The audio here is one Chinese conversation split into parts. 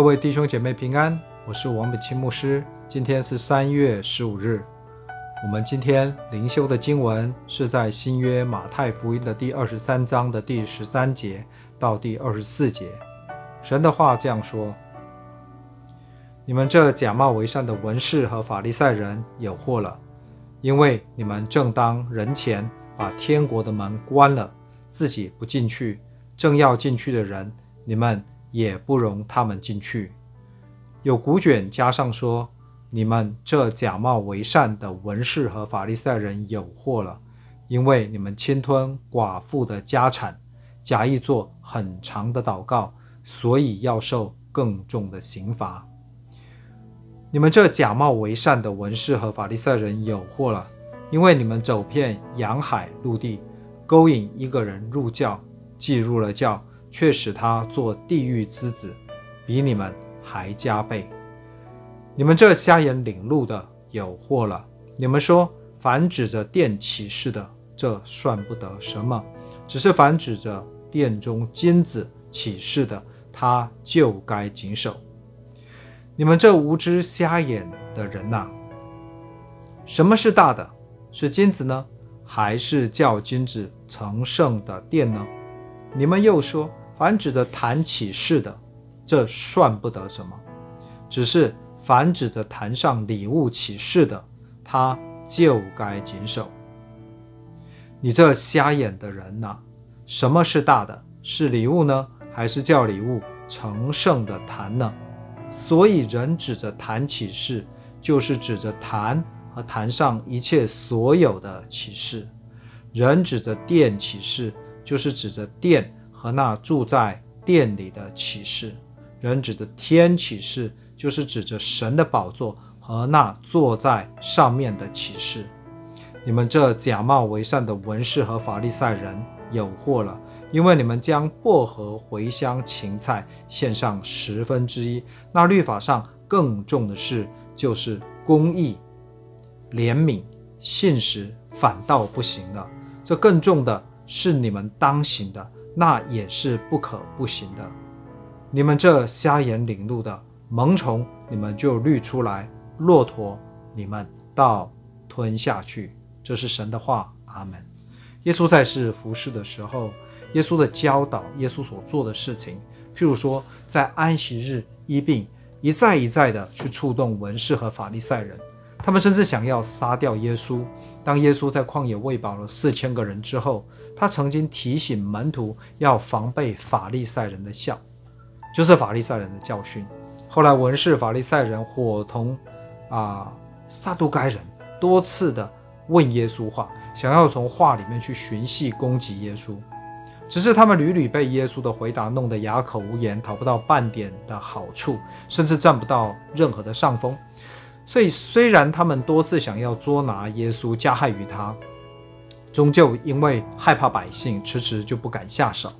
各位弟兄姐妹平安，我是王本清牧师。今天是三月十五日，我们今天灵修的经文是在新约马太福音的第二十三章的第十三节到第二十四节。神的话这样说：“你们这假冒为善的文士和法利赛人有祸了，因为你们正当人前把天国的门关了，自己不进去，正要进去的人，你们。”也不容他们进去。有古卷加上说：“你们这假冒为善的文士和法利赛人有祸了，因为你们侵吞寡妇的家产，假意做很长的祷告，所以要受更重的刑罚。你们这假冒为善的文士和法利赛人有祸了，因为你们走遍洋海陆地，勾引一个人入教，既入了教。”却使他做地狱之子，比你们还加倍。你们这瞎眼领路的有祸了！你们说，凡指着殿起誓的，这算不得什么；只是凡指着殿中金子起誓的，他就该谨守。你们这无知瞎眼的人呐、什么是大的？是金子呢，还是叫金子成圣的殿呢？你们又说。凡指着坛起誓的，这算不得什么；只是凡指着坛上礼物起誓的，他就该谨守。你这瞎眼的人呐、什么是大的？是礼物呢，还是叫礼物成圣的坛呢？所以人指着坛起誓，就是指着坛和坛上一切所有的起誓；人指着殿起誓，就是指着殿。和那住在殿里的启示，人指的天启示，就是指着神的宝座和那坐在上面的启示。你们这假冒为善的文士和法利赛人有祸了，因为你们将薄荷、茴香、芹菜献上十分之一，那律法上更重的事就是公义、怜悯、信实，反倒不行了。这更重的是你们当行的。那也是不可不行的。你们这瞎眼领路的萌虫，你们就滤出来；骆驼，你们倒吞下去。这是神的话。阿门。耶稣在世服侍的时候，耶稣的教导，耶稣所做的事情，譬如说在安息日医病，一再一再的去触动文士和法利赛人，他们甚至想要杀掉耶稣。当耶稣在旷野喂饱了四千个人之后，他曾经提醒门徒要防备法利赛人的笑，就是法利赛人的教训。后来文士法利赛人伙同啊撒都该人多次的问耶稣话，想要从话里面去寻隙攻击耶稣，只是他们屡屡被耶稣的回答弄得哑口无言，讨不到半点的好处，甚至占不到任何的上风。所以，虽然他们多次想要捉拿耶稣，加害于他，终究因为害怕百姓，迟迟就不敢下手。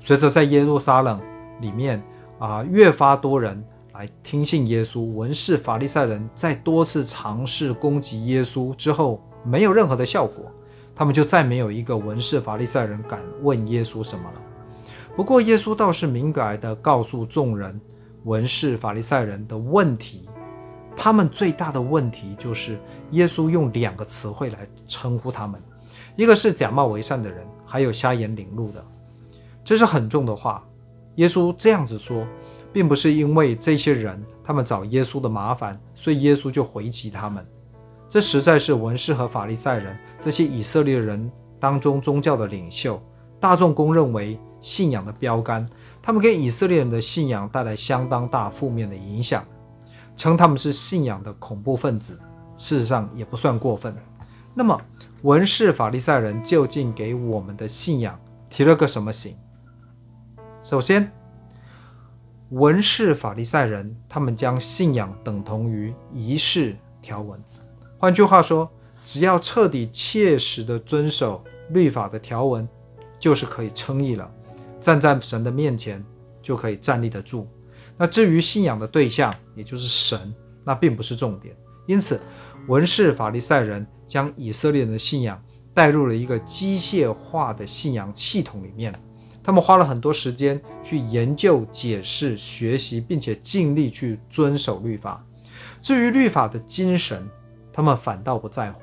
随着在耶路撒冷里面啊，越发多人来听信耶稣，文士法利赛人在多次尝试攻击耶稣之后，没有任何的效果，他们就再没有一个文士法利赛人敢问耶稣什么了。不过，耶稣倒是明白地告诉众人，文士法利赛人的问题。他们最大的问题就是，耶稣用两个词汇来称呼他们，一个是假冒为善的人，还有瞎眼领路的。这是很重的话。耶稣这样子说，并不是因为这些人他们找耶稣的麻烦，所以耶稣就回击他们。这实在是文士和法利赛人这些以色列人当中宗教的领袖，大众公认为信仰的标杆，他们给以色列人的信仰带来相当大负面的影响。称他们是信仰的恐怖分子，事实上也不算过分。那么，文士法利赛人究竟给我们的信仰提了个什么醒？首先，文士法利赛人他们将信仰等同于仪式条文，换句话说，只要彻底切实的遵守律法的条文，就是可以称义了，站在神的面前就可以站立得住。那至于信仰的对象，也就是神，那并不是重点。因此，文士法利赛人将以色列人的信仰带入了一个机械化的信仰系统里面，他们花了很多时间去研究、解释、学习，并且尽力去遵守律法。至于律法的精神，他们反倒不在乎，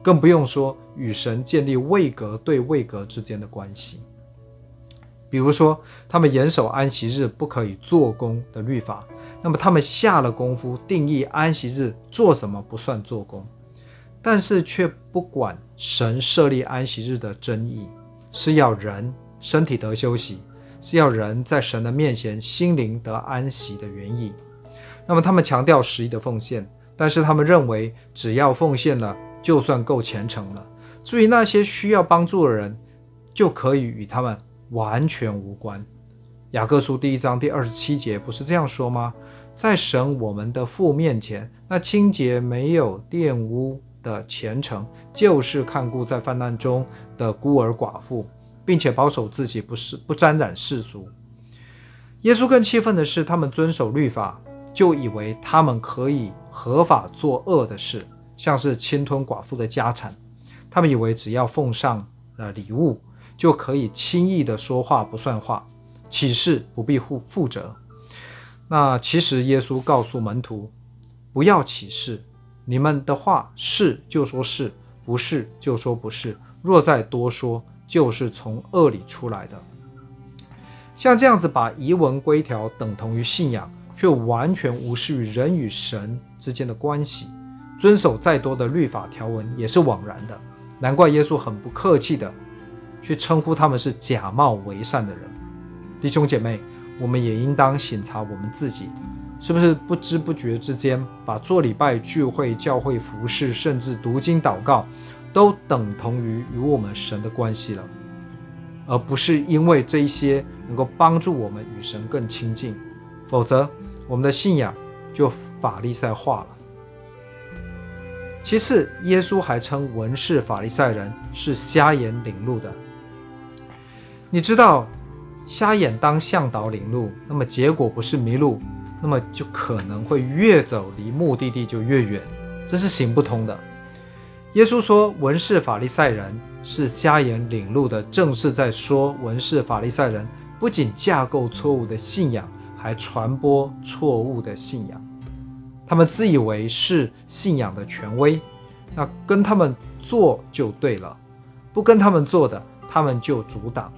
更不用说与神建立位格对位格之间的关系。比如说，他们严守安息日不可以做工的律法，那么他们下了功夫定义安息日做什么不算做工，但是却不管神设立安息日的真意，是要人。身体得休息，是要人在神的面前心灵得安息的原意。那么他们强调十一的奉献，但是他们认为只要奉献了，就算够虔诚了。至于那些需要帮助的人，就可以与他们完全无关。雅各书第一章第二十七节不是这样说吗？在神我们的父面前，那清洁没有玷污的虔诚，就是看顾在患难中的孤儿寡妇。并且保守自己不是不沾染世俗。耶稣更气愤的是，他们遵守律法，就以为他们可以合法做恶的事，像是侵吞寡妇的家产。他们以为只要奉上了礼物，就可以轻易的说话不算话，起誓不必负负责。那其实耶稣告诉门徒，不要起誓，你们的话是就说是，不是就说不是。若再多说，就是从恶里出来的，像这样子把疑文规条等同于信仰，却完全无视于人与神之间的关系，遵守再多的律法条文也是枉然的。难怪耶稣很不客气的去称呼他们是假冒为善的人。弟兄姐妹，我们也应当省察我们自己，是不是不知不觉之间把做礼拜、聚会、教会服事，甚至读经祷告，都等同于与我们神的关系了，而不是因为这一些能够帮助我们与神更亲近，否则我们的信仰就法利赛化了。其次，耶稣还称文士法利赛人是瞎眼领路的。你知道，瞎眼当向导领路，那么结果不是迷路，那么就可能会越走离目的地就越远，这是行不通的。耶稣说：“文士法利赛人是瞎眼领路的，正是在说文士法利赛人不仅架构错误的信仰，还传播错误的信仰。他们自以为是信仰的权威，那跟他们做就对了，不跟他们做的，他们就阻挡。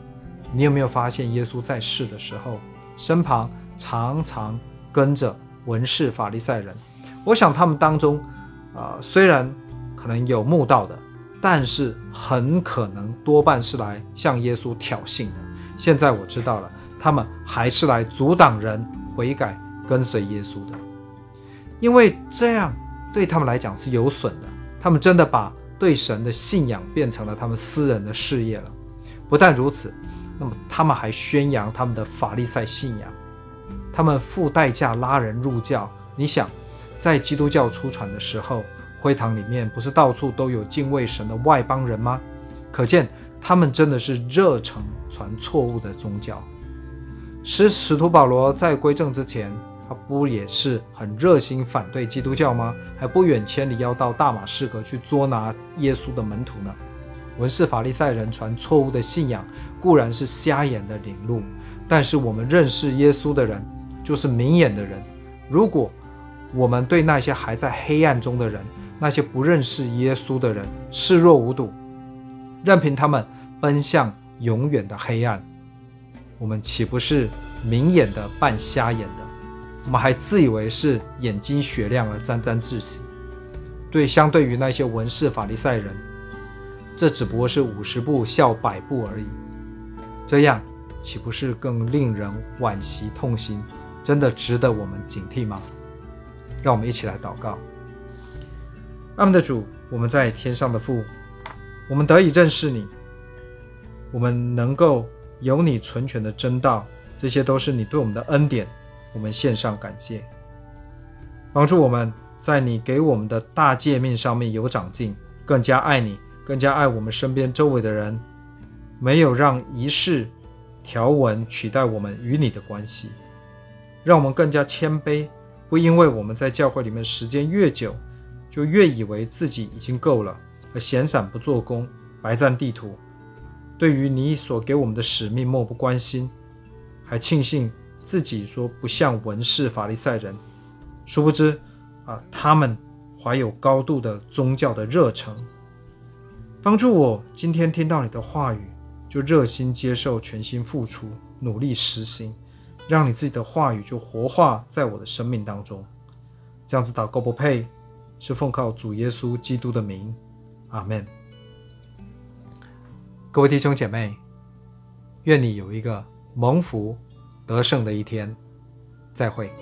你有没有发现，耶稣在世的时候，身旁常常跟着文士法利赛人？我想他们当中，啊、虽然……可能有慕道的，但是很可能多半是来向耶稣挑衅的。现在我知道了，他们还是来阻挡人悔改跟随耶稣的，因为这样对他们来讲是有损的。他们真的把对神的信仰变成了他们私人的事业了。不但如此，那么他们还宣扬他们的法利赛信仰，他们付代价拉人入教。你想，在基督教初传的时候，会堂里面不是到处都有敬畏神的外邦人吗？可见他们真的是热诚传错误的宗教。使使徒保罗在归正之前，他不也是很热心反对基督教吗？还不远千里要到大马士革去捉拿耶稣的门徒呢？文士法利赛人传错误的信仰，固然是瞎眼的领路，但是我们认识耶稣的人就是明眼的人。如果我们对那些还在黑暗中的人，那些不认识耶稣的人视若无睹，任凭他们奔向永远的黑暗，我们岂不是明眼的扮瞎眼的？我们还自以为是眼睛雪亮而沾沾自喜。对，相对于那些文士法利赛人，这只不过是五十步笑百步而已。这样岂不是更令人惋惜痛心？真的值得我们警惕吗？让我们一起来祷告。爱我们的主，我们在天上的父，我们得以认识你，我们能够有你纯全的真道，这些都是你对我们的恩典，我们献上感谢。帮助我们在你给我们的大诫命上面有长进，更加爱你，更加爱我们身边周围的人，没有让仪式条文取代我们与你的关系，让我们更加谦卑，不因为我们在教会里面时间越久，就越以为自己已经够了，而闲散不做工，白占地图。对于你所给我们的使命漠不关心，还庆幸自己说不像文士法利赛人，殊不知啊，他们怀有高度的宗教的热忱。帮助我今天听到你的话语，就热心接受，全心付出，努力实行，让你自己的话语就活化在我的生命当中。这样子祷告不配，是奉靠主耶稣基督的名，阿门。各位弟兄姐妹，愿你有一个蒙福得胜的一天。再会。